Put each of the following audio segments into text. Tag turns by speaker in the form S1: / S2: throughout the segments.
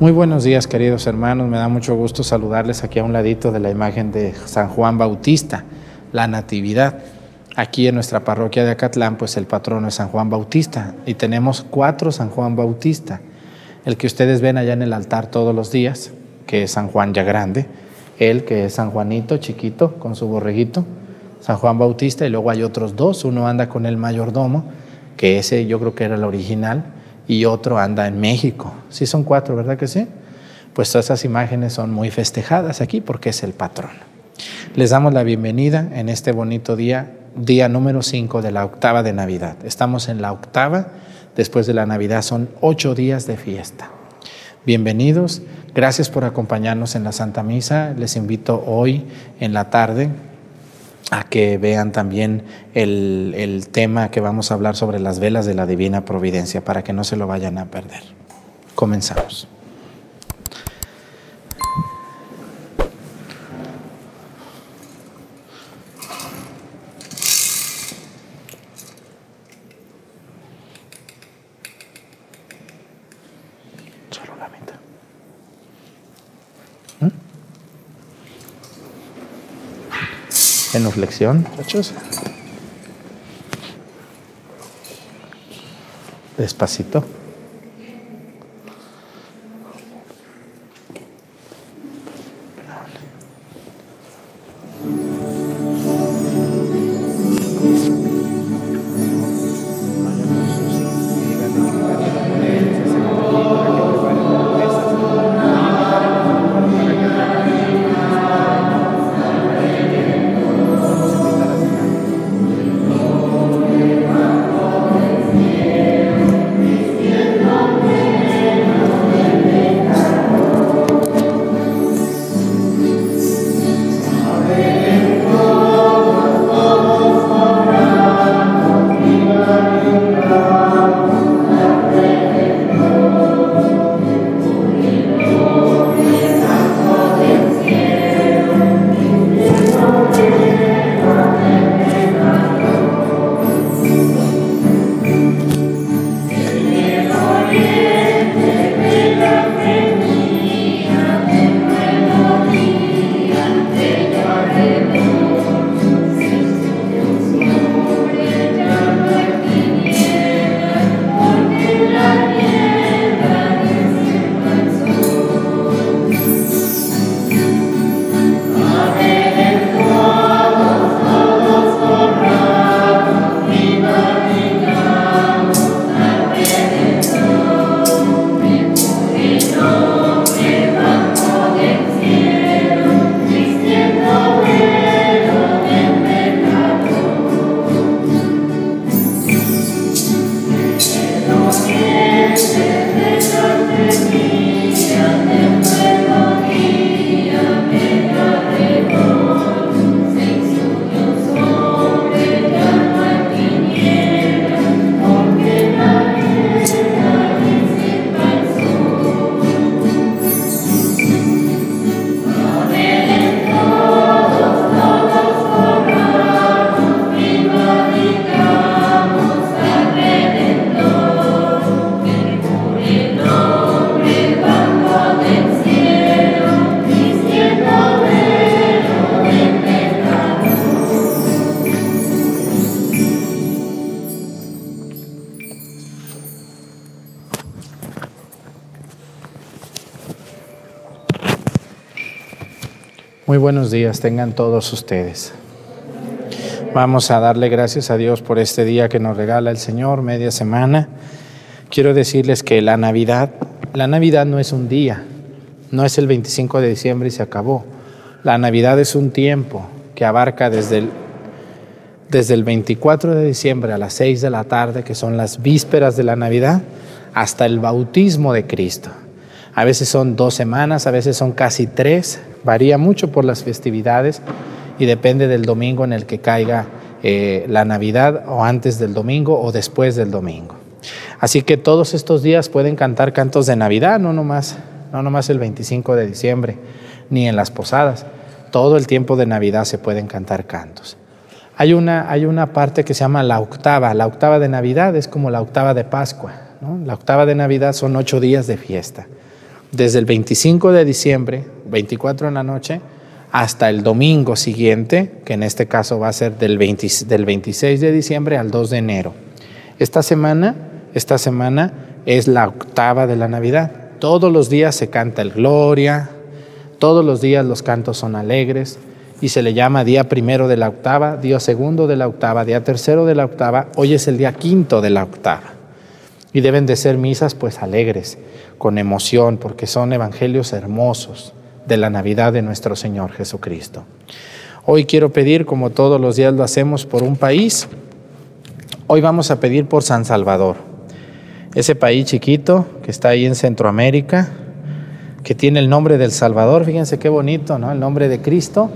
S1: Muy buenos días, queridos hermanos. Me da mucho gusto saludarles aquí a un ladito de la imagen de San Juan Bautista, la Natividad. Aquí en nuestra parroquia de Acatlán, pues el patrono es San Juan Bautista y tenemos cuatro San Juan Bautista. El que ustedes ven allá en el altar todos los días, que es San Juan ya grande, él que es San Juanito chiquito con su borreguito, San Juan Bautista y luego hay otros dos, uno anda con el mayordomo, que ese yo creo que era el original, y otro anda en México. Sí son cuatro, ¿verdad que sí? Pues todas esas imágenes son muy festejadas aquí porque es el patrón. Les damos la bienvenida en este bonito día, día número 5 de la octava de Navidad. Estamos en la octava, después de la Navidad son ocho días de fiesta. Bienvenidos, gracias por acompañarnos en la Santa Misa. Les invito hoy en la tarde a que vean también el, el, tema que vamos a hablar sobre las velas de la Divina Providencia, para que no se lo vayan a perder. Comenzamos. Genuflexión, muchachos. Despacito. Buenos días, tengan todos ustedes. Vamos a darle gracias a Dios por este día que nos regala el Señor, media semana. Quiero decirles que la Navidad, la Navidad no es un día, no es el 25 de diciembre y se acabó. La Navidad es un tiempo que abarca desde el, desde el 24 de diciembre a las 6 de la tarde, que son las vísperas de la Navidad, hasta el bautismo de Cristo. A veces son dos semanas, a veces son casi tres, varía mucho por las festividades y depende del domingo en el que caiga eh, la Navidad o antes del domingo o después del domingo. Así que todos estos días pueden cantar cantos de Navidad, no nomás, no nomás el 25 de diciembre, ni en las posadas. Todo el tiempo de Navidad se pueden cantar cantos. Hay una, hay una parte que se llama la octava. La octava de Navidad es como la octava de Pascua. ¿no? La octava de Navidad son ocho días de fiesta. Desde el 25 de diciembre, 24 en la noche, hasta el domingo siguiente, que en este caso va a ser del, 26 de diciembre al 2 de enero. Esta semana, esta semana es la octava de la Navidad. Todos los días se canta el Gloria, todos los días los cantos son alegres y se le llama día primero de la octava, día segundo de la octava, día tercero de la octava, hoy es el día quinto de la octava. Y deben de ser misas pues alegres, con emoción, porque son evangelios hermosos de la Navidad de nuestro Señor Jesucristo. Hoy quiero pedir, como todos los días lo hacemos, por un país. Hoy vamos a pedir por San Salvador, ese país chiquito que está ahí en Centroamérica, que tiene el nombre del Salvador. Fíjense qué bonito, ¿no? El nombre de Cristo,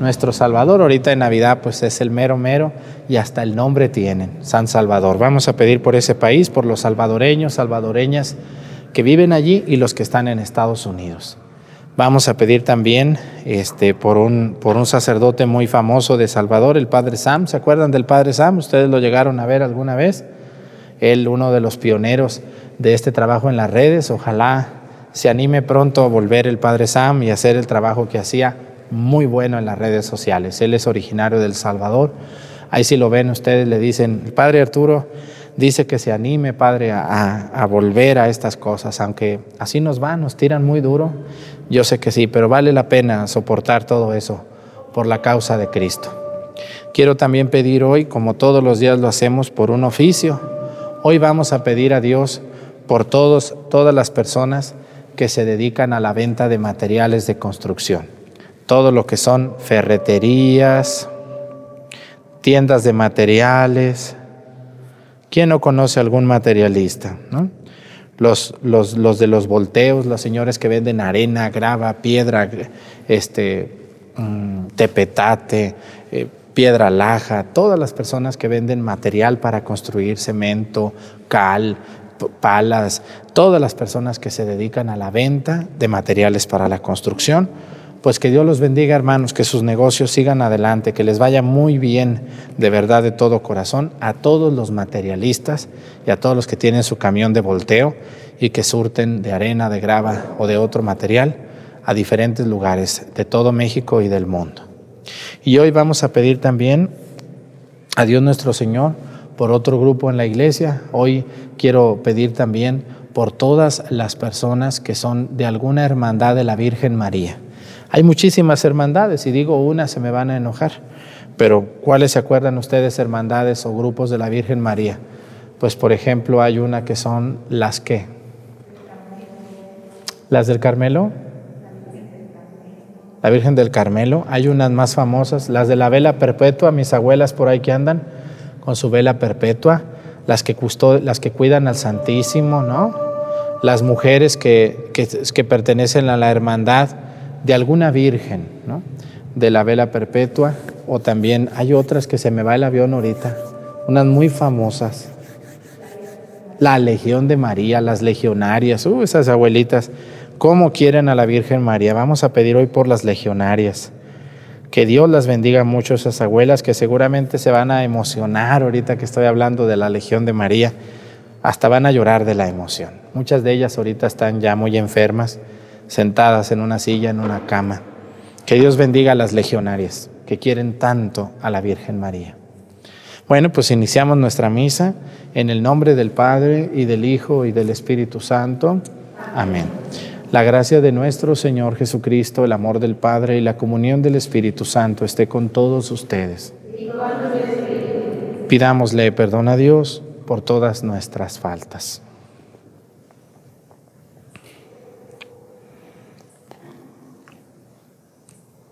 S1: nuestro Salvador. Ahorita en Navidad pues es el mero mero y hasta el nombre tienen, San Salvador. Vamos a pedir por ese país, por los salvadoreños, salvadoreñas que viven allí y los que están en Estados Unidos. Vamos a pedir también este, por, un, por un sacerdote muy famoso de Salvador, el Padre Sam. ¿Se acuerdan del Padre Sam? ¿Ustedes lo llegaron a ver alguna vez? Él, uno de los pioneros de este trabajo en las redes. Ojalá se anime pronto a volver el Padre Sam y hacer el trabajo que hacía muy bueno en las redes sociales. Él es originario del Salvador. Ahí si lo ven ustedes le dicen, el Padre Arturo dice que se anime, Padre, a, volver a estas cosas, aunque así nos van, nos tiran muy duro. Yo sé que sí, pero vale la pena soportar todo eso por la causa de Cristo. Quiero también pedir hoy, como todos los días lo hacemos, por un oficio. Hoy vamos a pedir a Dios por todos, todas las personas que se dedican a la venta de materiales de construcción. Todo lo que son ferreterías, tiendas de materiales, ¿Quién no conoce algún materialista? Los, los, de los volteos, los señores que venden arena, grava, piedra, este, mm, tepetate, eh, piedra laja, todas las personas que venden material para construir cemento, cal, palas, todas las personas que se dedican a la venta de materiales para la construcción pues que Dios los bendiga, hermanos, que sus negocios sigan adelante, que les vaya muy bien, de verdad, de todo corazón, a todos los materialistas y a todos los que tienen su camión de volteo y que surten de arena, de grava o de otro material a diferentes lugares de todo México y del mundo. Y hoy vamos a pedir también a Dios nuestro Señor por otro grupo en la iglesia. Hoy quiero pedir también por todas las personas que son de alguna hermandad de la Virgen María. Hay muchísimas hermandades y digo una se me van a enojar, pero ¿cuáles se acuerdan ustedes hermandades o grupos de la Virgen María? Pues por ejemplo hay una que son las que. Las del Carmelo. La Virgen del Carmelo. Hay unas más famosas, las de la vela perpetua, mis abuelas por ahí que andan con su vela perpetua, las que, las que cuidan al Santísimo, ¿no? Las mujeres que, que, que pertenecen a la hermandad de alguna virgen, ¿no? de la vela perpetua, o también hay otras que se me va el avión ahorita, unas muy famosas. La Legión de María, las legionarias, uh, esas abuelitas, ¿cómo quieren a la Virgen María? Vamos a pedir hoy por las legionarias. Que Dios las bendiga mucho esas abuelas que seguramente se van a emocionar ahorita que estoy hablando de la Legión de María. Hasta van a llorar de la emoción. Muchas de ellas ahorita están ya muy enfermas sentadas en una silla, en una cama. Que Dios bendiga a las legionarias que quieren tanto a la Virgen María. Bueno, pues iniciamos nuestra misa en el nombre del Padre y del Hijo y del Espíritu Santo. Amén. La gracia de nuestro Señor Jesucristo, el amor del Padre y la comunión del Espíritu Santo esté con todos ustedes. Pidámosle perdón a Dios por todas nuestras faltas.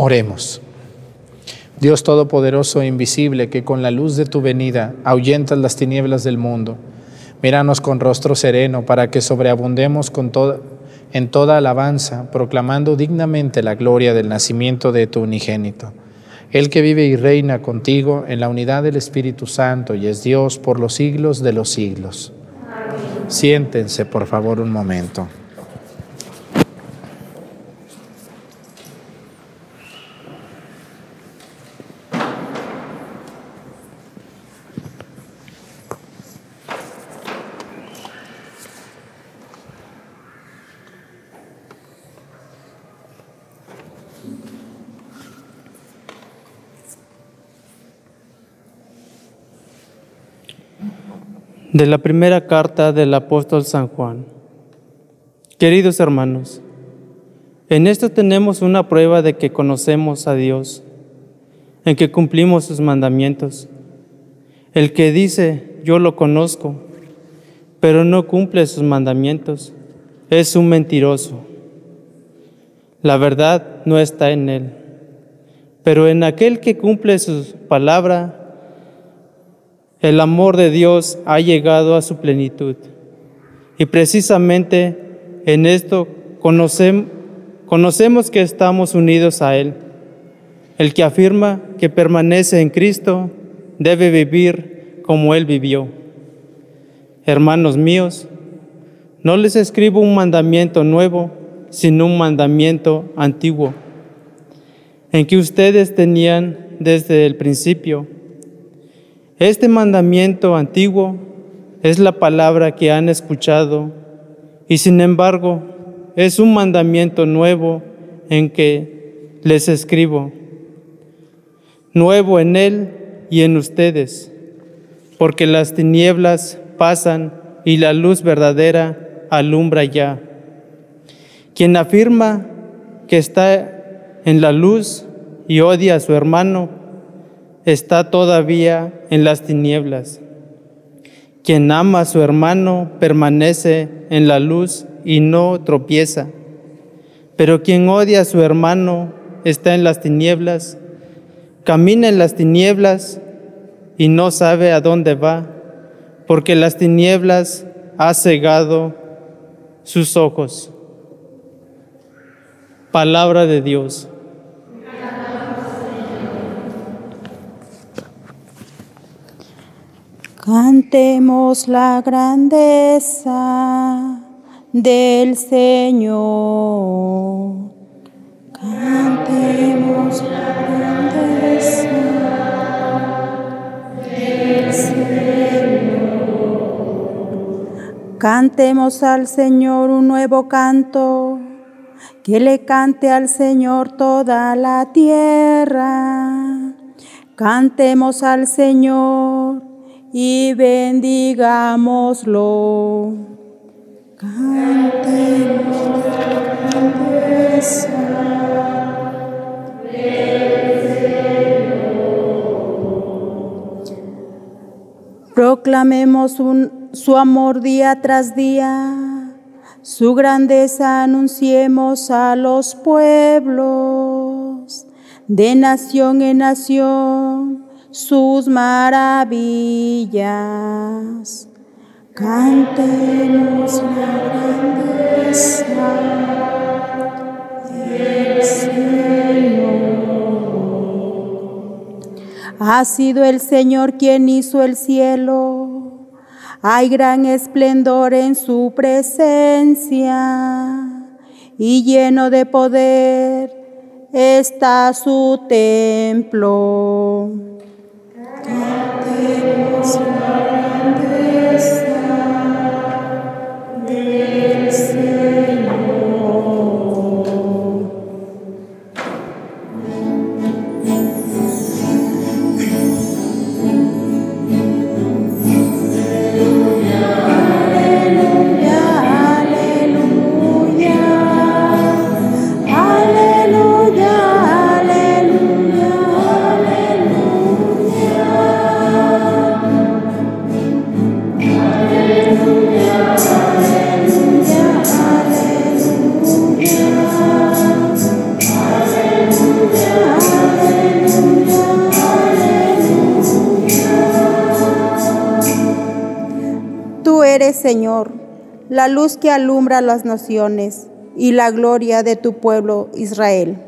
S1: Oremos. Dios Todopoderoso e Invisible, que con la luz de tu venida ahuyentas las tinieblas del mundo, míranos con rostro sereno para que sobreabundemos con toda, en toda alabanza, proclamando dignamente la gloria del nacimiento de tu unigénito. El que vive y reina contigo en la unidad del Espíritu Santo y es Dios por los siglos de los siglos. Siéntense, por favor, un momento.
S2: De la primera carta del apóstol San Juan. Queridos hermanos, en esto tenemos una prueba de que conocemos a Dios, en que cumplimos sus mandamientos. El que dice, yo lo conozco, pero no cumple sus mandamientos, es un mentiroso. La verdad no está en él, pero en aquel que cumple su palabra, el amor de Dios ha llegado a su plenitud. Y precisamente en esto conocemos que estamos unidos a Él. El que afirma que permanece en Cristo debe vivir como Él vivió. Hermanos míos, no les escribo un mandamiento nuevo, sino un mandamiento antiguo, en que ustedes tenían desde el principio este mandamiento antiguo es la palabra que han escuchado y sin embargo es un mandamiento nuevo en que les escribo, nuevo en Él y en ustedes, porque las tinieblas pasan y la luz verdadera alumbra ya. Quien afirma que está en la luz y odia a su hermano, está todavía en las tinieblas. Quien ama a su hermano permanece en la luz y no tropieza. Pero quien odia a su hermano está en las tinieblas, camina en las tinieblas y no sabe a dónde va, porque las tinieblas ha cegado sus ojos. Palabra de Dios.
S3: Cantemos la grandeza del Señor. Cantemos la grandeza del Señor. Cantemos al Señor un nuevo canto. Que le cante al Señor toda la tierra. Cantemos al Señor y bendigámoslo. Cantemos Proclamemos su amor día tras día, su grandeza anunciemos a los pueblos, de nación en nación sus maravillas. Cantemos la grandeza del Señor. Ha sido el Señor quien hizo el cielo. Hay gran esplendor en su presencia y lleno de poder está su templo. Señor, la luz que alumbra las naciones y la gloria de tu pueblo Israel.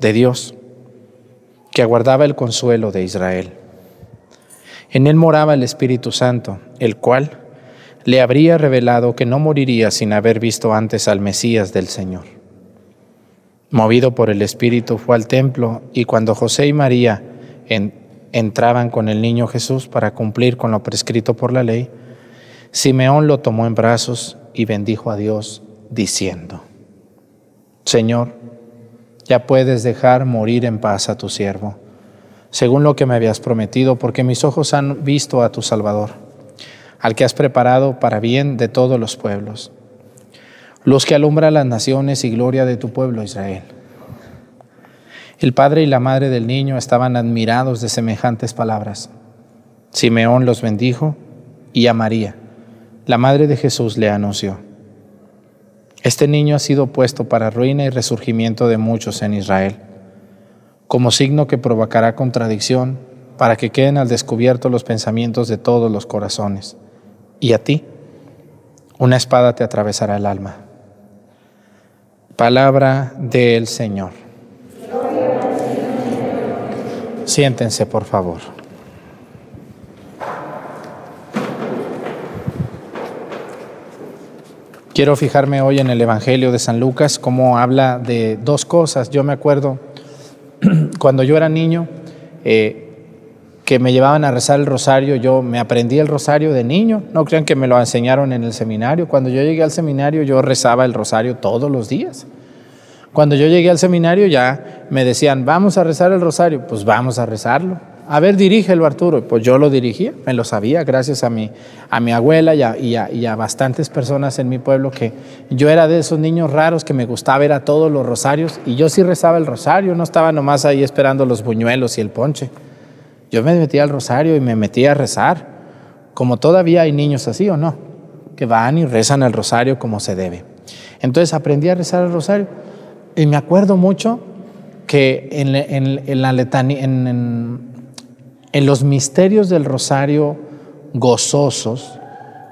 S1: de Dios, que aguardaba el consuelo de Israel. En él moraba el Espíritu Santo, el cual le habría revelado que no moriría sin haber visto antes al Mesías del Señor. Movido por el Espíritu fue al templo y cuando José y María entraban con el niño Jesús para cumplir con lo prescrito por la ley, Simeón lo tomó en brazos y bendijo a Dios, diciendo, Señor, ya puedes dejar morir en paz a tu siervo, según lo que me habías prometido, porque mis ojos han visto a tu Salvador, al que has preparado para bien de todos los pueblos, los que alumbra las naciones y gloria de tu pueblo Israel. El padre y la madre del niño estaban admirados de semejantes palabras. Simeón los bendijo y a María, la madre de Jesús, le anunció. Este niño ha sido puesto para ruina y resurgimiento de muchos en Israel, como signo que provocará contradicción para que queden al descubierto los pensamientos de todos los corazones. Y a ti, una espada te atravesará el alma. Palabra del Señor. Siéntense, por favor. Quiero fijarme hoy en el Evangelio de San Lucas, cómo habla de dos cosas. Yo me acuerdo cuando yo era niño, eh, que me llevaban a rezar el rosario, yo me aprendí el rosario de niño, no crean que me lo enseñaron en el seminario. Cuando yo llegué al seminario yo rezaba el rosario todos los días. Cuando yo llegué al seminario ya me decían, vamos a rezar el rosario, pues vamos a rezarlo a ver, dirígelo Arturo. Pues yo lo dirigía, me lo sabía, gracias a mi, a mi abuela y a, y, a, bastantes personas en mi pueblo que yo era de esos niños raros que me gustaba ver a todos los rosarios y yo sí rezaba el rosario, no estaba nomás ahí esperando los buñuelos y el ponche. Yo me metía al rosario y me metía a rezar, como todavía hay niños así o no, que van y rezan el rosario como se debe. Entonces aprendí a rezar el rosario y me acuerdo mucho que en, la letanía, los misterios del rosario gozosos,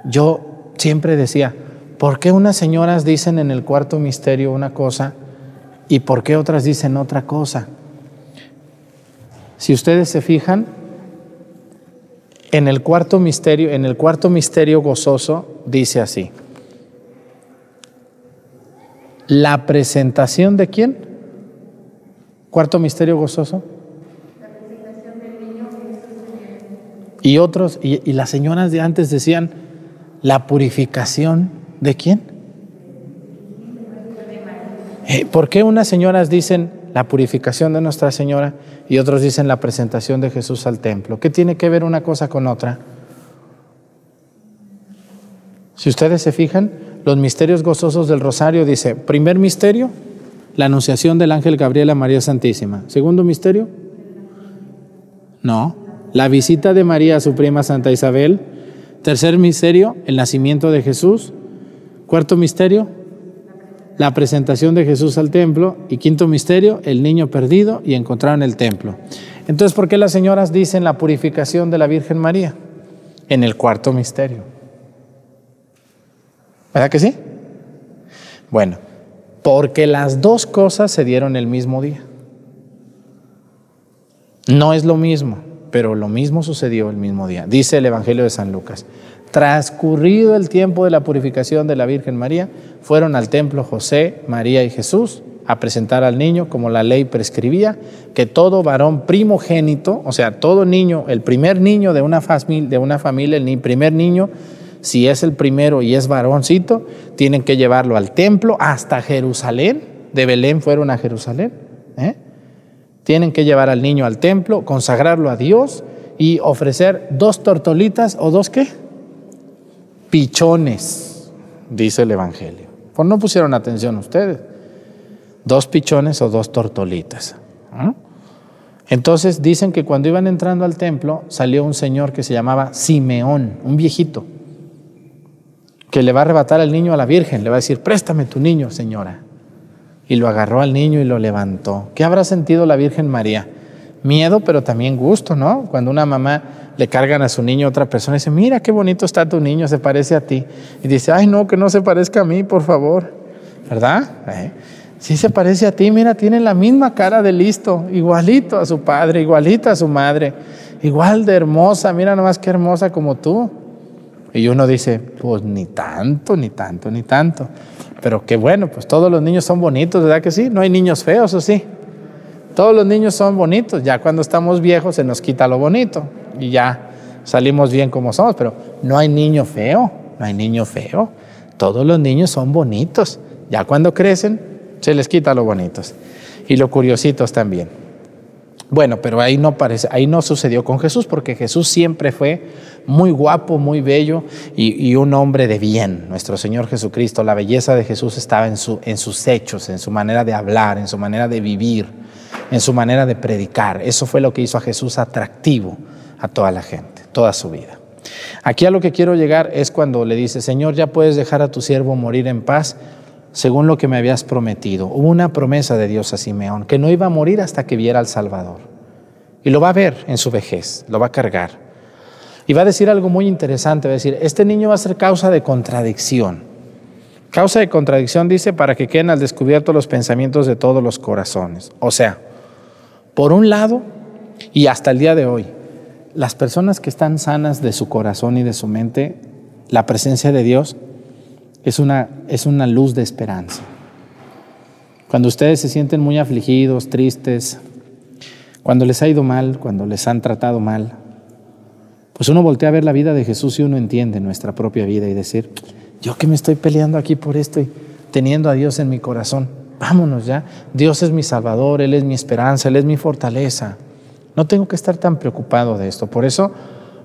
S1: yo siempre decía, ¿por qué unas señoras dicen en el cuarto misterio una cosa y por qué otras dicen otra cosa? Si ustedes se fijan, en el cuarto misterio, en el cuarto misterio gozoso dice así: La presentación de quién? Cuarto misterio gozoso. Y otros, y, las señoras de antes decían, la purificación de quién? Eh, ¿Por qué unas señoras dicen la purificación de Nuestra Señora y otros dicen la presentación de Jesús al templo? ¿Qué tiene que ver una cosa con otra? Si ustedes se fijan, los misterios gozosos del rosario dice, primer misterio, la anunciación del ángel Gabriel a María Santísima. Segundo misterio, no, la visita de María a su prima Santa Isabel. Tercer misterio, el nacimiento de Jesús. Cuarto misterio, la presentación de Jesús al templo y quinto misterio, el niño perdido y encontraron el templo. Entonces, ¿por qué las señoras dicen la purificación de la Virgen María? En el cuarto misterio. ¿Verdad que sí? Bueno, porque las dos cosas se dieron el mismo día. No es lo mismo, pero lo mismo sucedió el mismo día. Dice el Evangelio de San Lucas. Transcurrido el tiempo de la purificación de la Virgen María, fueron al templo José, María y Jesús a presentar al niño como la ley prescribía, que todo varón primogénito, o sea, todo niño, el primer niño de una, familia, de una familia, el primer niño, si es el primero y es varoncito, tienen que llevarlo al templo hasta Jerusalén, de Belén fueron a Jerusalén, ¿eh? Tienen que llevar al niño al templo, consagrarlo a Dios y ofrecer dos tortolitas o dos qué? pichones, dice el Evangelio. Pues no pusieron atención ustedes. Dos pichones o dos tortolitas. Entonces dicen que cuando iban entrando al templo salió un señor que se llamaba Simeón, un viejito, que le va a arrebatar al niño a la Virgen, le va a decir, préstame tu niño, señora. Y lo agarró al niño y lo levantó. ¿Qué habrá sentido la Virgen María? Miedo, pero también gusto, ¿no? Cuando una mamá le cargan a su niño a otra persona y dice, mira qué bonito está tu niño, se parece a ti. Y dice, ay no, que no se parezca a mí, por favor. ¿Verdad? ¿Eh? Sí se parece a ti, mira, tiene la misma cara de listo, igualito a su padre, igualito a su madre, igual de hermosa, mira nomás qué hermosa como tú. Y uno dice, pues ni tanto, ni tanto, ni tanto. Pero qué bueno, pues todos los niños son bonitos, ¿verdad que sí? No hay niños feos, ¿o sí? Todos los niños son bonitos, ya cuando estamos viejos se nos quita lo bonito y ya salimos bien como somos, pero no hay niño feo, no hay niño feo. Todos los niños son bonitos, ya cuando crecen se les quita lo bonitos y lo curiositos también. Bueno, pero ahí no parece, ahí no sucedió con Jesús porque Jesús siempre fue muy guapo, muy bello y, un hombre de bien. Nuestro Señor Jesucristo, la belleza de Jesús estaba en, su, en sus hechos, en su manera de hablar, en su manera de vivir en su manera de predicar. Eso fue lo que hizo a Jesús atractivo a toda la gente, toda su vida. Aquí a lo que quiero llegar es cuando le dice, Señor, ya puedes dejar a tu siervo morir en paz según lo que me habías prometido. Hubo una promesa de Dios a Simeón, que no iba a morir hasta que viera al Salvador. Y lo va a ver en su vejez, lo va a cargar. Y va a decir algo muy interesante, va a decir, este niño va a ser causa de contradicción. Causa de contradicción dice para que queden al descubierto los pensamientos de todos los corazones. O sea, por un lado, y hasta el día de hoy, las personas que están sanas de su corazón y de su mente, la presencia de Dios es una, es una luz de esperanza. Cuando ustedes se sienten muy afligidos, tristes, cuando les ha ido mal, cuando les han tratado mal, pues uno voltea a ver la vida de Jesús y uno entiende nuestra propia vida y decir, yo que me estoy peleando aquí por esto y teniendo a Dios en mi corazón vámonos ya. Dios es mi salvador, Él es mi esperanza, Él es mi fortaleza. No tengo que estar tan preocupado de esto. Por eso,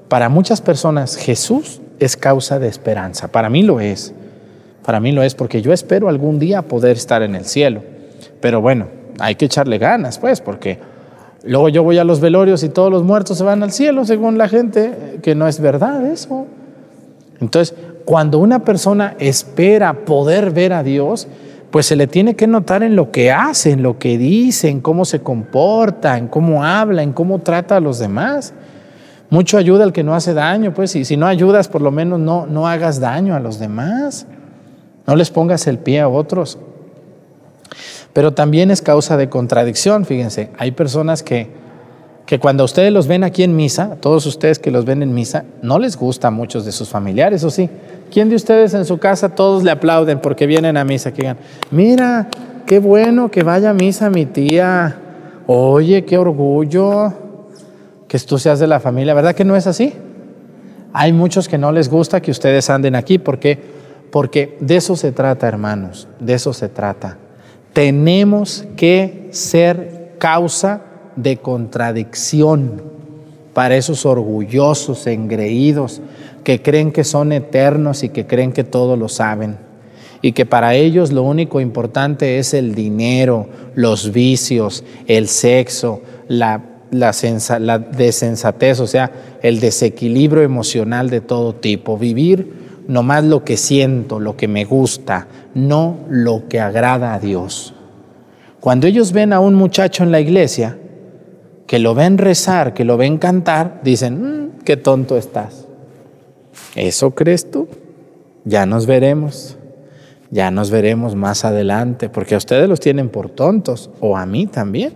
S1: para muchas personas, Jesús es causa de esperanza. Para mí lo es. Para mí lo es porque yo espero algún día poder estar en el cielo. Pero bueno, hay que echarle ganas, pues, porque luego yo voy a los velorios y todos los muertos se van al cielo, según la gente, que no es verdad eso. Entonces, cuando una persona espera poder ver a Dios, pues se le tiene que notar en lo que hace, en lo que dice, en cómo se comporta, en cómo habla, en cómo trata a los demás. Mucho ayuda al que no hace daño, pues, y si no ayudas, por lo menos no, no hagas daño a los demás. No les pongas el pie a otros. Pero también es causa de contradicción, fíjense, hay personas que, que cuando ustedes los ven aquí en misa, todos ustedes que los ven en misa, no les gusta a muchos de sus familiares, ¿o sí? ¿Quién de ustedes en su casa todos le aplauden porque vienen a misa? Que digan, mira, qué bueno que vaya a misa mi tía. Oye, qué orgullo que tú seas de la familia. ¿Verdad que no es así? Hay muchos que no les gusta que ustedes anden aquí porque porque de eso se trata, hermanos, de eso se trata. Tenemos que ser causa de contradicción para esos orgullosos, engreídos, que creen que son eternos y que creen que todo lo saben. Y que para ellos lo único importante es el dinero, los vicios, el sexo, la, la, desensatez, o sea, el desequilibrio emocional de todo tipo. Vivir nomás lo que siento, lo que me gusta, no lo que agrada a Dios. Cuando ellos ven a un muchacho en la iglesia, que lo ven rezar, que lo ven cantar, dicen, mm, qué tonto estás. ¿Eso crees tú? Ya nos veremos. Ya nos veremos más adelante, porque a ustedes los tienen por tontos, o a mí también.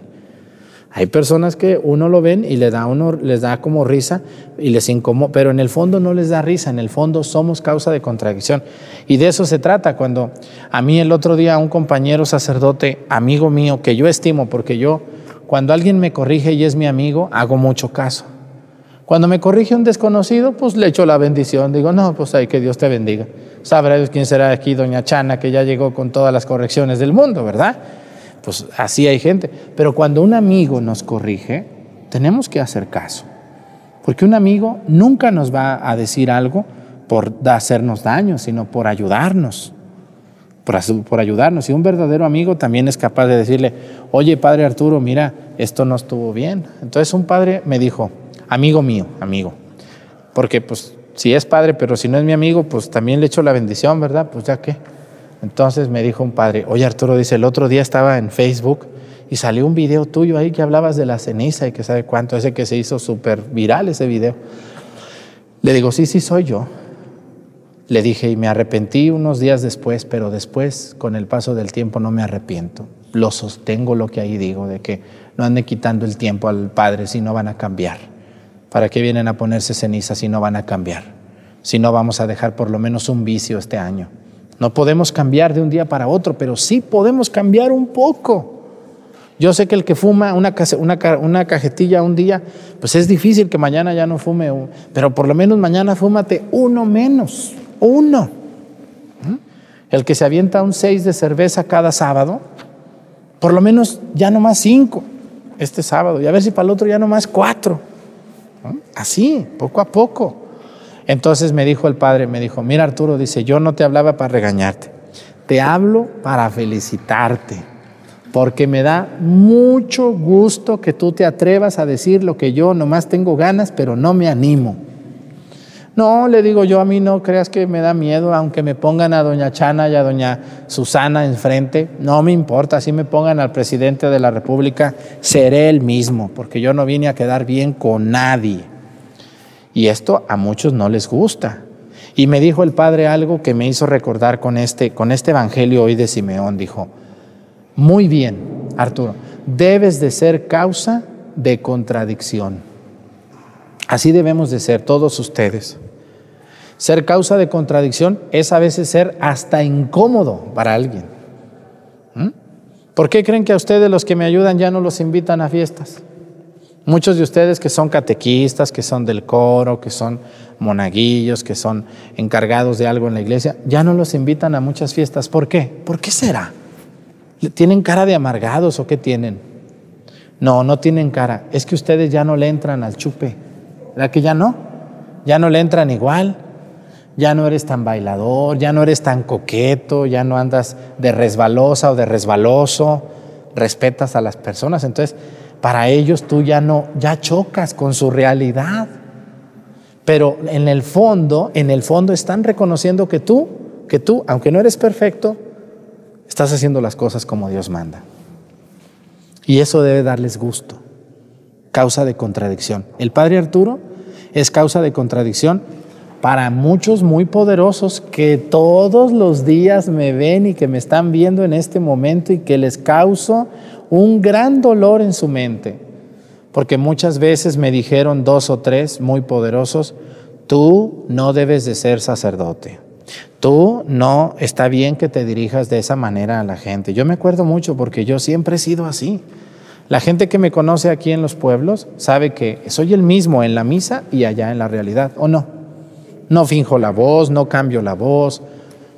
S1: Hay personas que uno lo ven y da, uno, les da como risa y les incomoda, pero en el fondo no les da risa, en el fondo somos causa de contradicción. Y de eso se trata cuando a mí el otro día un compañero sacerdote, amigo mío, que yo estimo, porque yo, cuando alguien me corrige y es mi amigo, hago mucho caso. Cuando me corrige un desconocido, pues le echo la bendición, digo, no, pues hay que Dios te bendiga. Sabrá Dios quién será aquí, doña Chana, que ya llegó con todas las correcciones del mundo, ¿verdad? Pues así hay gente. Pero cuando un amigo nos corrige, tenemos que hacer caso. Porque un amigo nunca nos va a decir algo por hacernos daño, sino por ayudarnos. Por, ayudarnos. Y un verdadero amigo también es capaz de decirle, oye, padre Arturo, mira, esto no estuvo bien. Entonces un padre me dijo, amigo mío, amigo, porque pues si es padre, pero si no es mi amigo, pues también le echo la bendición, ¿verdad? Pues ya qué. Entonces me dijo un padre, oye Arturo, dice, el otro día estaba en Facebook y salió un video tuyo ahí que hablabas de la ceniza y que sabe cuánto, ese que se hizo súper viral ese video. Le digo, sí, sí, soy yo. Le dije, y me arrepentí unos días después, pero después, con el paso del tiempo, no me arrepiento. Lo sostengo lo que ahí digo, de que no ande quitando el tiempo al Padre si no van a cambiar. ¿Para qué vienen a ponerse ceniza si no van a cambiar? Si no vamos a dejar por lo menos un vicio este año. No podemos cambiar de un día para otro, pero sí podemos cambiar un poco. Yo sé que el que fuma una, cajetilla un día, pues es difícil que mañana ya no fume, pero por lo menos mañana fúmate uno menos, uno. ¿Mm? El que se avienta un seis de cerveza cada sábado, por lo menos ya no más cinco este sábado, y a ver si para el otro ya no más cuatro. Así, poco a poco. Entonces me dijo el padre, me dijo, mira Arturo, dice, yo no te hablaba para regañarte, te hablo para felicitarte, porque me da mucho gusto que tú te atrevas a decir lo que yo nomás tengo ganas, pero no me animo. No, le digo yo, a mí no creas que me da miedo, aunque me pongan a doña Chana y a doña Susana enfrente, no me importa, si me pongan al presidente de la República, seré el mismo, porque yo no vine a quedar bien con nadie. Y esto a muchos no les gusta. Y me dijo el padre algo que me hizo recordar con este, con este evangelio hoy de Simeón. Dijo, muy bien, Arturo, debes de ser causa de contradicción. Así debemos de ser todos ustedes. Ser causa de contradicción es a veces ser hasta incómodo para alguien. ¿Mm? ¿Por qué creen que a ustedes los que me ayudan ya no los invitan a fiestas? Muchos de ustedes que son catequistas, que son del coro, que son monaguillos, que son encargados de algo en la iglesia, ya no los invitan a muchas fiestas. ¿Por qué? ¿Por qué será? ¿Tienen cara de amargados o qué tienen? No, no tienen cara. Es que ustedes ya no le entran al chupe. ¿Verdad que ya no? Ya no le entran igual. Ya no eres tan bailador, ya no eres tan coqueto, ya no andas de resbalosa o de resbaloso. Respetas a las personas. Entonces, para ellos tú ya no, ya chocas con su realidad. Pero en el fondo, en el fondo están reconociendo que tú, que tú, aunque no eres perfecto, estás haciendo las cosas como Dios manda. Y eso debe darles gusto. Causa de contradicción. El Padre Arturo es causa de contradicción para muchos muy poderosos que todos los días me ven y que me están viendo en este momento y que les causo un gran dolor en su mente, porque muchas veces me dijeron dos o tres muy poderosos, tú no debes de ser sacerdote. Tú no está bien que te dirijas de esa manera a la gente. Yo me acuerdo mucho porque yo siempre he sido así. La gente que me conoce aquí en los pueblos sabe que soy el mismo en la misa y allá en la realidad, ¿o no? No finjo la voz, no cambio la voz,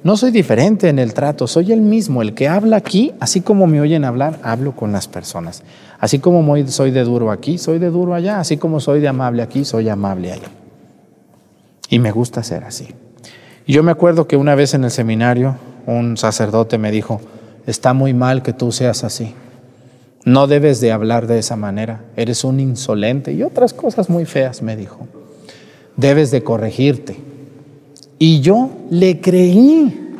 S1: no soy diferente en el trato, soy el mismo, el que habla aquí, así como me oyen hablar, hablo con las personas. Así como soy de duro aquí, soy de duro allá, así como soy de amable aquí, soy amable allá. Y me gusta ser así. Y yo me acuerdo que una vez en el seminario un sacerdote me dijo, está muy mal que tú seas así. No debes de hablar de esa manera, eres un insolente y otras cosas muy feas, me dijo. Debes de corregirte Y yo le creí.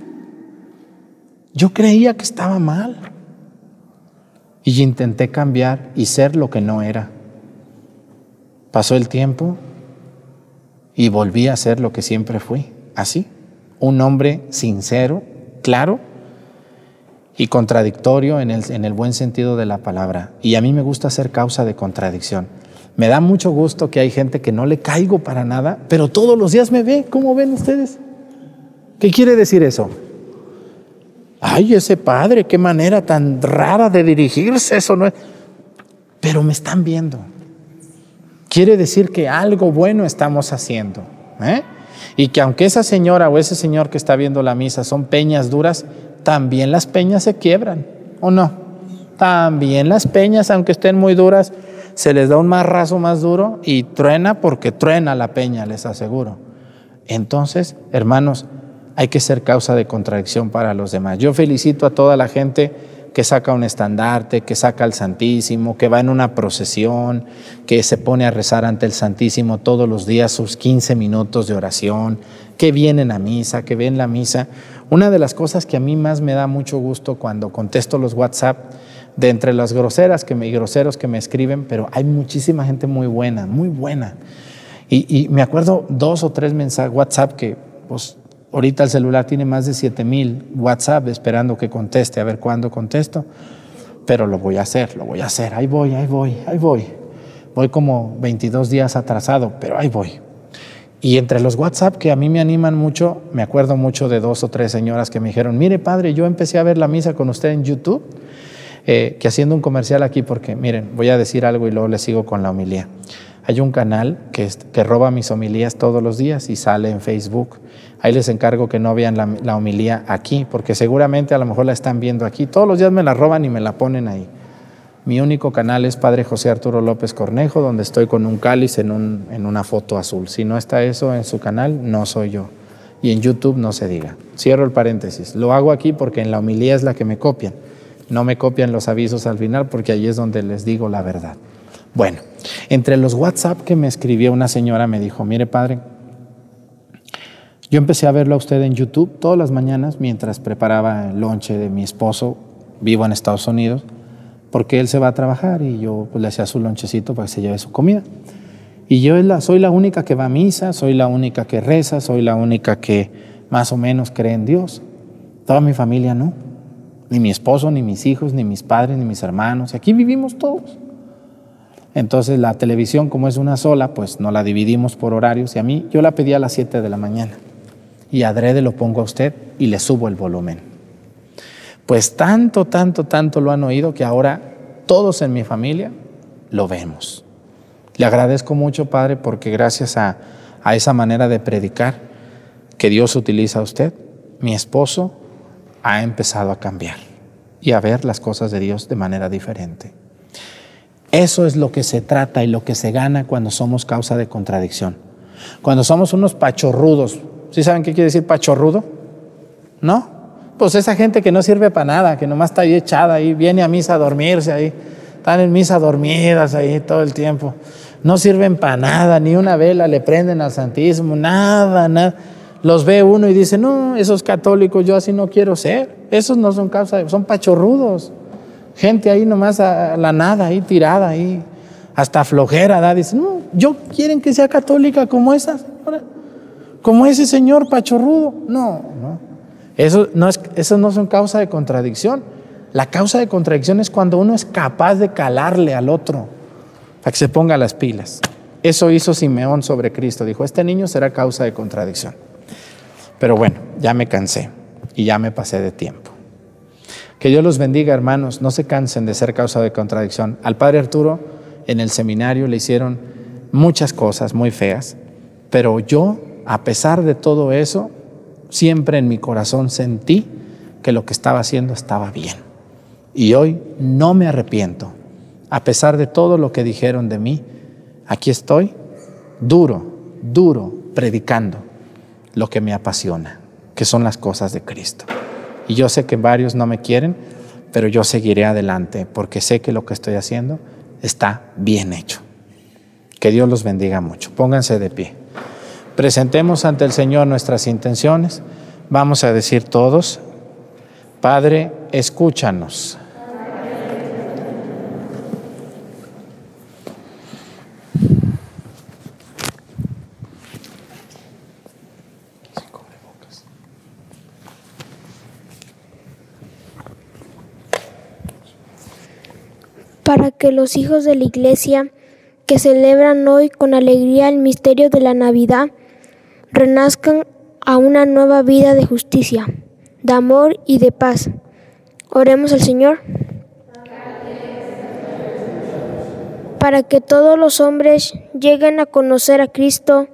S1: Yo creía que estaba mal. Y intenté cambiar y ser lo que no era. Pasó el tiempo y volví a ser lo que siempre fui. Así. Un hombre sincero, claro y contradictorio en el, en el buen sentido de la palabra. Y a mí me gusta ser causa de contradicción. Me da mucho gusto que hay gente que no le caigo para nada, pero todos los días me ve. ¿Cómo ven ustedes? ¿Qué quiere decir eso? Ay, ese padre, qué manera tan rara de dirigirse, eso no es. Pero me están viendo. Quiere decir que algo bueno estamos haciendo. ¿eh? Y que aunque esa señora o ese señor que está viendo la misa son peñas duras, también las peñas se quiebran, ¿o no? También las peñas, aunque estén muy duras, se les da un marrazo más duro y truena porque truena la peña, les aseguro. Entonces, hermanos, hay que ser causa de contradicción para los demás. Yo felicito a toda la gente que saca un estandarte, que saca al Santísimo, que va en una procesión, que se pone a rezar ante el Santísimo todos los días sus 15 minutos de oración, que vienen a misa, que ven la misa. Una de las cosas que a mí más me da mucho gusto cuando contesto los WhatsApp, de entre las groseras que me, y groseros que me escriben, pero hay muchísima gente muy buena, muy buena. Y, me acuerdo dos o tres mensajes WhatsApp que, pues, ahorita el celular tiene más de 7 mil WhatsApp esperando que conteste, a ver cuándo contesto, pero lo voy a hacer, lo voy a hacer, ahí voy, ahí voy, ahí voy. Voy como 22 días atrasado, pero ahí voy. Y entre los WhatsApp que a mí me animan mucho, me acuerdo mucho de dos o tres señoras que me dijeron, mire padre, yo empecé a ver la misa con usted en YouTube eh, que haciendo un comercial aquí, porque miren, voy a decir algo y luego le sigo con la homilía. Hay un canal que, que roba mis homilías todos los días y sale en Facebook. Ahí les encargo que no vean la, la, homilía aquí, porque seguramente a lo mejor la están viendo aquí. Todos los días me la roban y me la ponen ahí. Mi único canal es Padre José Arturo López Cornejo, donde estoy con un cáliz en, un, en una foto azul. Si no está eso en su canal, no soy yo. Y en YouTube no se diga. Cierro el paréntesis. Lo hago aquí porque en la homilía es la que me copian. No me copian los avisos al final porque ahí es donde les digo la verdad. Bueno, entre los WhatsApp que me escribió una señora me dijo, mire padre, yo empecé a verlo a usted en YouTube todas las mañanas mientras preparaba el lonche de mi esposo, vivo en Estados Unidos, porque él se va a trabajar y yo pues, le hacía su lonchecito para que se lleve su comida. Y yo soy la única que va a misa, soy la única que reza, soy la única que más o menos cree en Dios. Toda mi familia no. Ni mi esposo, ni mis hijos, ni mis padres, ni mis hermanos. Aquí vivimos todos. Entonces la televisión, como es una sola, pues no la dividimos por horarios. Y a mí, yo la pedí a las 7 de la mañana. Y adrede lo pongo a usted y le subo el volumen. Pues tanto, tanto, tanto lo han oído que ahora todos en mi familia lo vemos. Le agradezco mucho, Padre, porque gracias a, a esa manera de predicar que Dios utiliza a usted, mi esposo ha empezado a cambiar y a ver las cosas de Dios de manera diferente. Eso es lo que se trata y lo que se gana cuando somos causa de contradicción. Cuando somos unos pachorrudos. ¿Sí saben qué quiere decir pachorrudo? ¿No? Pues esa gente que no sirve para nada, que nomás está ahí echada ahí, viene a misa a dormirse ahí, están en misa dormidas ahí todo el tiempo. No sirven para nada, ni una vela le prenden al Santísimo, nada, nada los ve uno y dice, no, esos católicos yo así no quiero ser. Esos no son causa, son pachorrudos. Gente ahí nomás a la nada, ahí tirada, ahí, hasta flojera, ¿da? Dice, no, yo quieren que sea católica como esa señora, como ese señor pachorrudo. No, no. Eso no, es, no son causa de contradicción. La causa de contradicción es cuando uno es capaz de calarle al otro para que se ponga las pilas. Eso hizo Simeón sobre Cristo. Dijo, este niño será causa de contradicción. Pero bueno, ya me cansé y ya me pasé de tiempo. Que Dios los bendiga, hermanos, no se cansen de ser causa de contradicción. Al padre Arturo en el seminario le hicieron muchas cosas muy feas, pero yo, a pesar de todo eso, siempre en mi corazón sentí que lo que estaba haciendo estaba bien. Y hoy no me arrepiento. A pesar de todo lo que dijeron de mí, aquí estoy, duro, duro, predicando lo que me apasiona, que son las cosas de Cristo. Y yo sé que varios no me quieren, pero yo seguiré adelante porque sé que lo que estoy haciendo está bien hecho. Que Dios los bendiga mucho. Pónganse de pie. Presentemos ante el Señor nuestras intenciones. Vamos a decir todos, Padre, escúchanos.
S4: Para que los hijos de la Iglesia que celebran hoy con alegría el misterio de la Navidad renazcan a una nueva vida de justicia, de amor y de paz. Oremos al Señor. Para que todos los hombres lleguen a conocer a Cristo,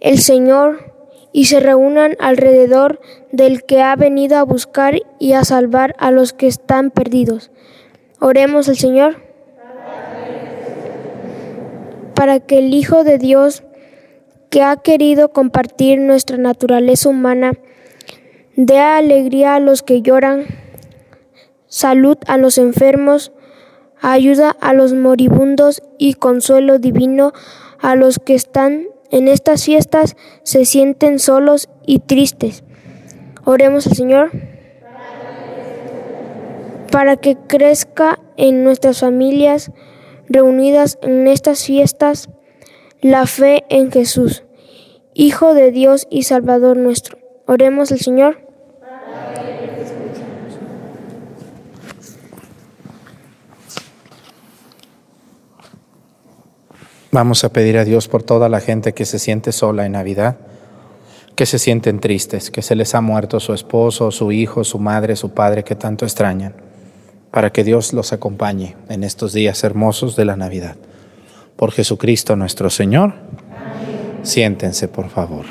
S4: el Señor, y se reúnan alrededor del que ha venido a buscar y a salvar a los que están perdidos. Oremos al Señor. Para que el Hijo de Dios, que ha querido compartir nuestra naturaleza humana, dé alegría a los que lloran, salud a los enfermos, ayuda a los moribundos y consuelo divino a los que están en estas fiestas se sienten solos y tristes. Oremos al Señor para que crezca en nuestras familias reunidas en estas fiestas la fe en Jesús, Hijo de Dios y Salvador nuestro. Oremos al Señor.
S1: Vamos a pedir a Dios por toda la gente que se siente sola en Navidad, que se sienten tristes, que se les ha muerto su esposo, su hijo, su madre, su padre, que tanto extrañan para que Dios los acompañe en estos días hermosos de la Navidad. Por Jesucristo nuestro Señor. Siéntense, por favor.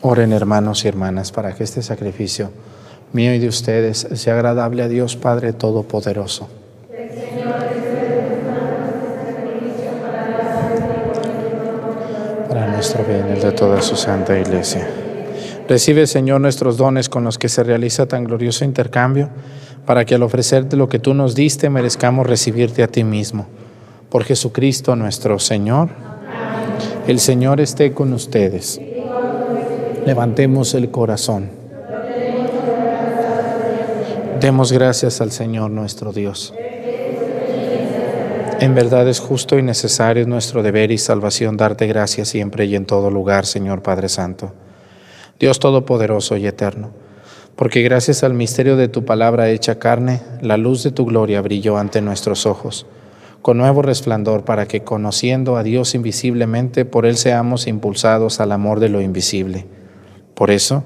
S1: Oren hermanos y hermanas para que este sacrificio mío y de ustedes sea agradable a Dios Padre Todopoderoso. Para nuestro bien, el de toda su santa iglesia. Recibe, Señor, nuestros dones con los que se realiza tan glorioso intercambio, para que al ofrecerte lo que tú nos diste merezcamos recibirte a ti mismo. Por Jesucristo nuestro Señor. El Señor esté con ustedes. Levantemos el corazón. Demos gracias al Señor nuestro Dios. En verdad es justo y necesario, es nuestro deber y salvación darte gracias siempre y en todo lugar, Señor Padre Santo. Dios Todopoderoso y Eterno, porque gracias al misterio de tu palabra hecha carne, la luz de tu gloria brilló ante nuestros ojos, con nuevo resplandor para que, conociendo a Dios invisiblemente, por Él seamos impulsados al amor de lo invisible. Por eso,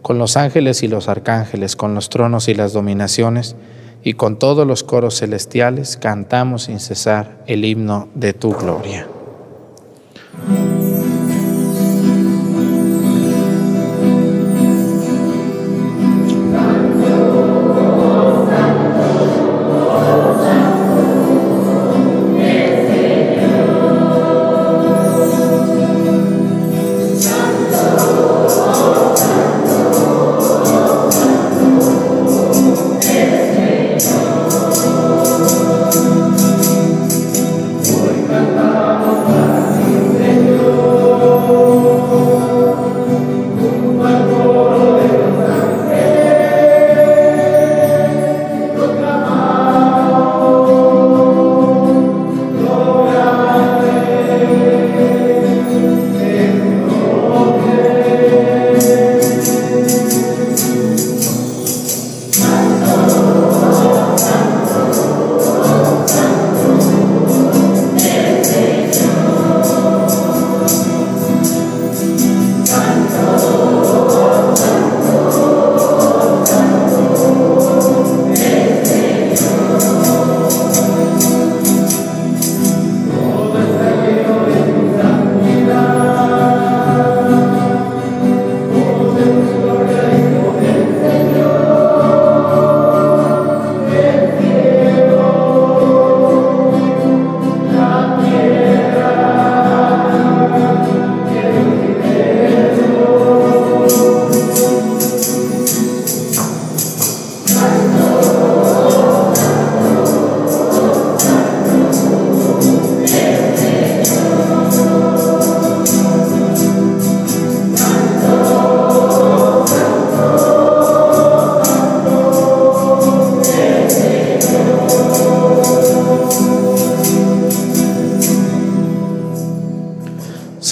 S1: con los ángeles y los arcángeles, con los tronos y las dominaciones, y con todos los coros celestiales, cantamos sin cesar el himno de tu gloria.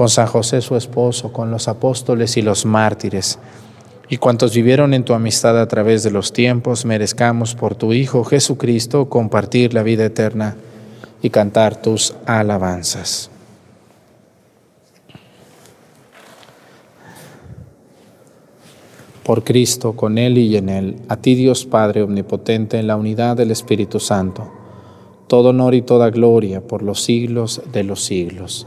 S1: con San José su esposo, con los apóstoles y los mártires, y cuantos vivieron en tu amistad a través de los tiempos, merezcamos por tu Hijo Jesucristo compartir la vida eterna y cantar tus alabanzas. por Cristo, con Él y en Él, a ti Dios Padre Omnipotente, en la unidad del Espíritu Santo, todo honor y toda gloria por los siglos de los siglos.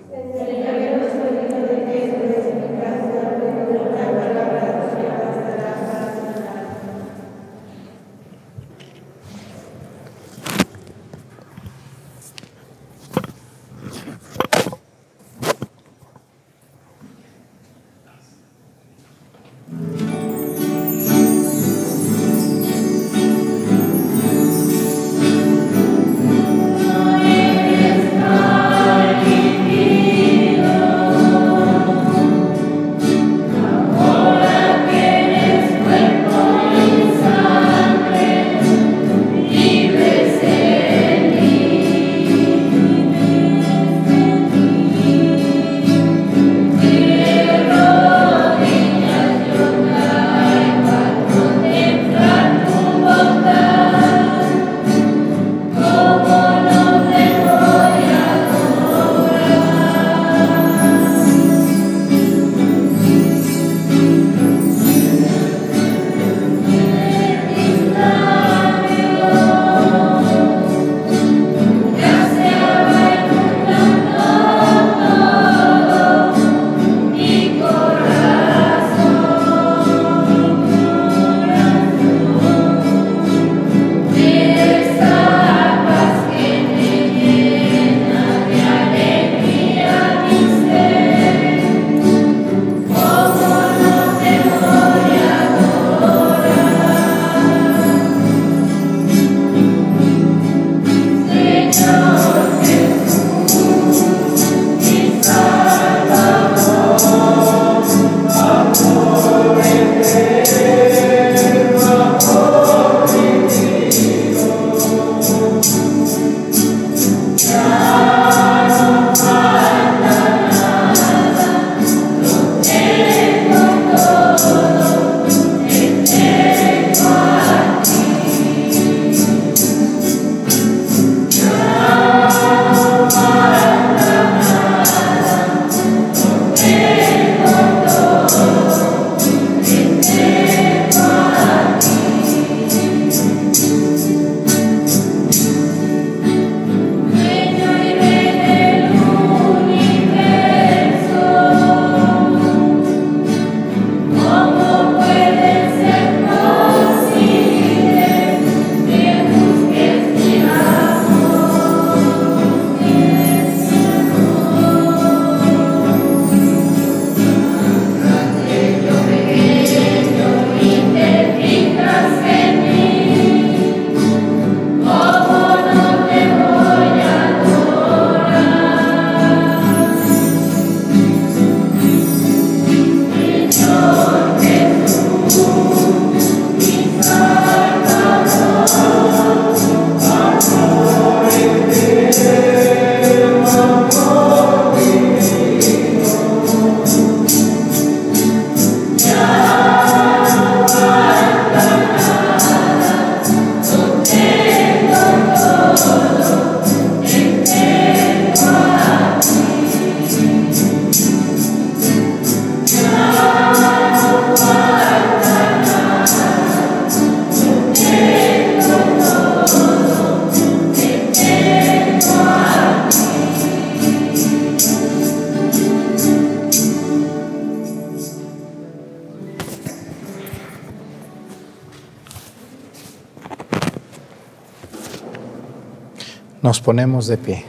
S1: Ponemos de pie.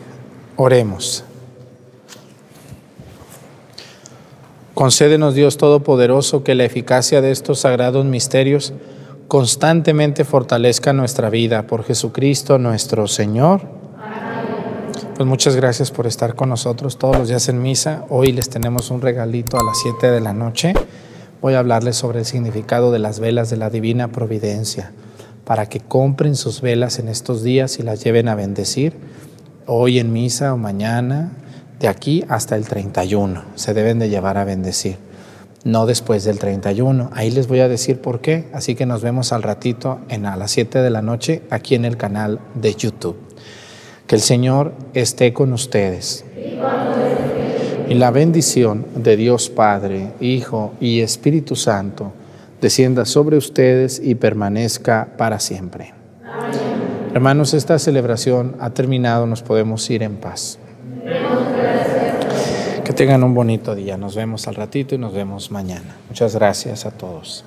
S1: Oremos. Concédenos Dios Todopoderoso que la eficacia de estos sagrados misterios constantemente fortalezca nuestra vida por Jesucristo nuestro Señor. Pues muchas gracias por estar con nosotros todos los días en misa. Hoy les tenemos un regalito a las 7 de la noche. Voy a hablarles sobre el significado de las velas de la Divina Providencia para que compren sus velas en estos días y las lleven a bendecir hoy en misa o mañana, de aquí hasta el 31. Se deben de llevar a bendecir, no después del 31. Ahí les voy a decir por qué, así que nos vemos al ratito en a las 7 de la noche aquí en el canal de YouTube. Que el Señor esté con ustedes. Y la bendición de Dios Padre, Hijo y Espíritu Santo descienda sobre ustedes y permanezca para siempre. Hermanos, esta celebración ha terminado, nos podemos ir en paz. Que tengan un bonito día, nos vemos al ratito y nos vemos mañana. Muchas gracias a todos.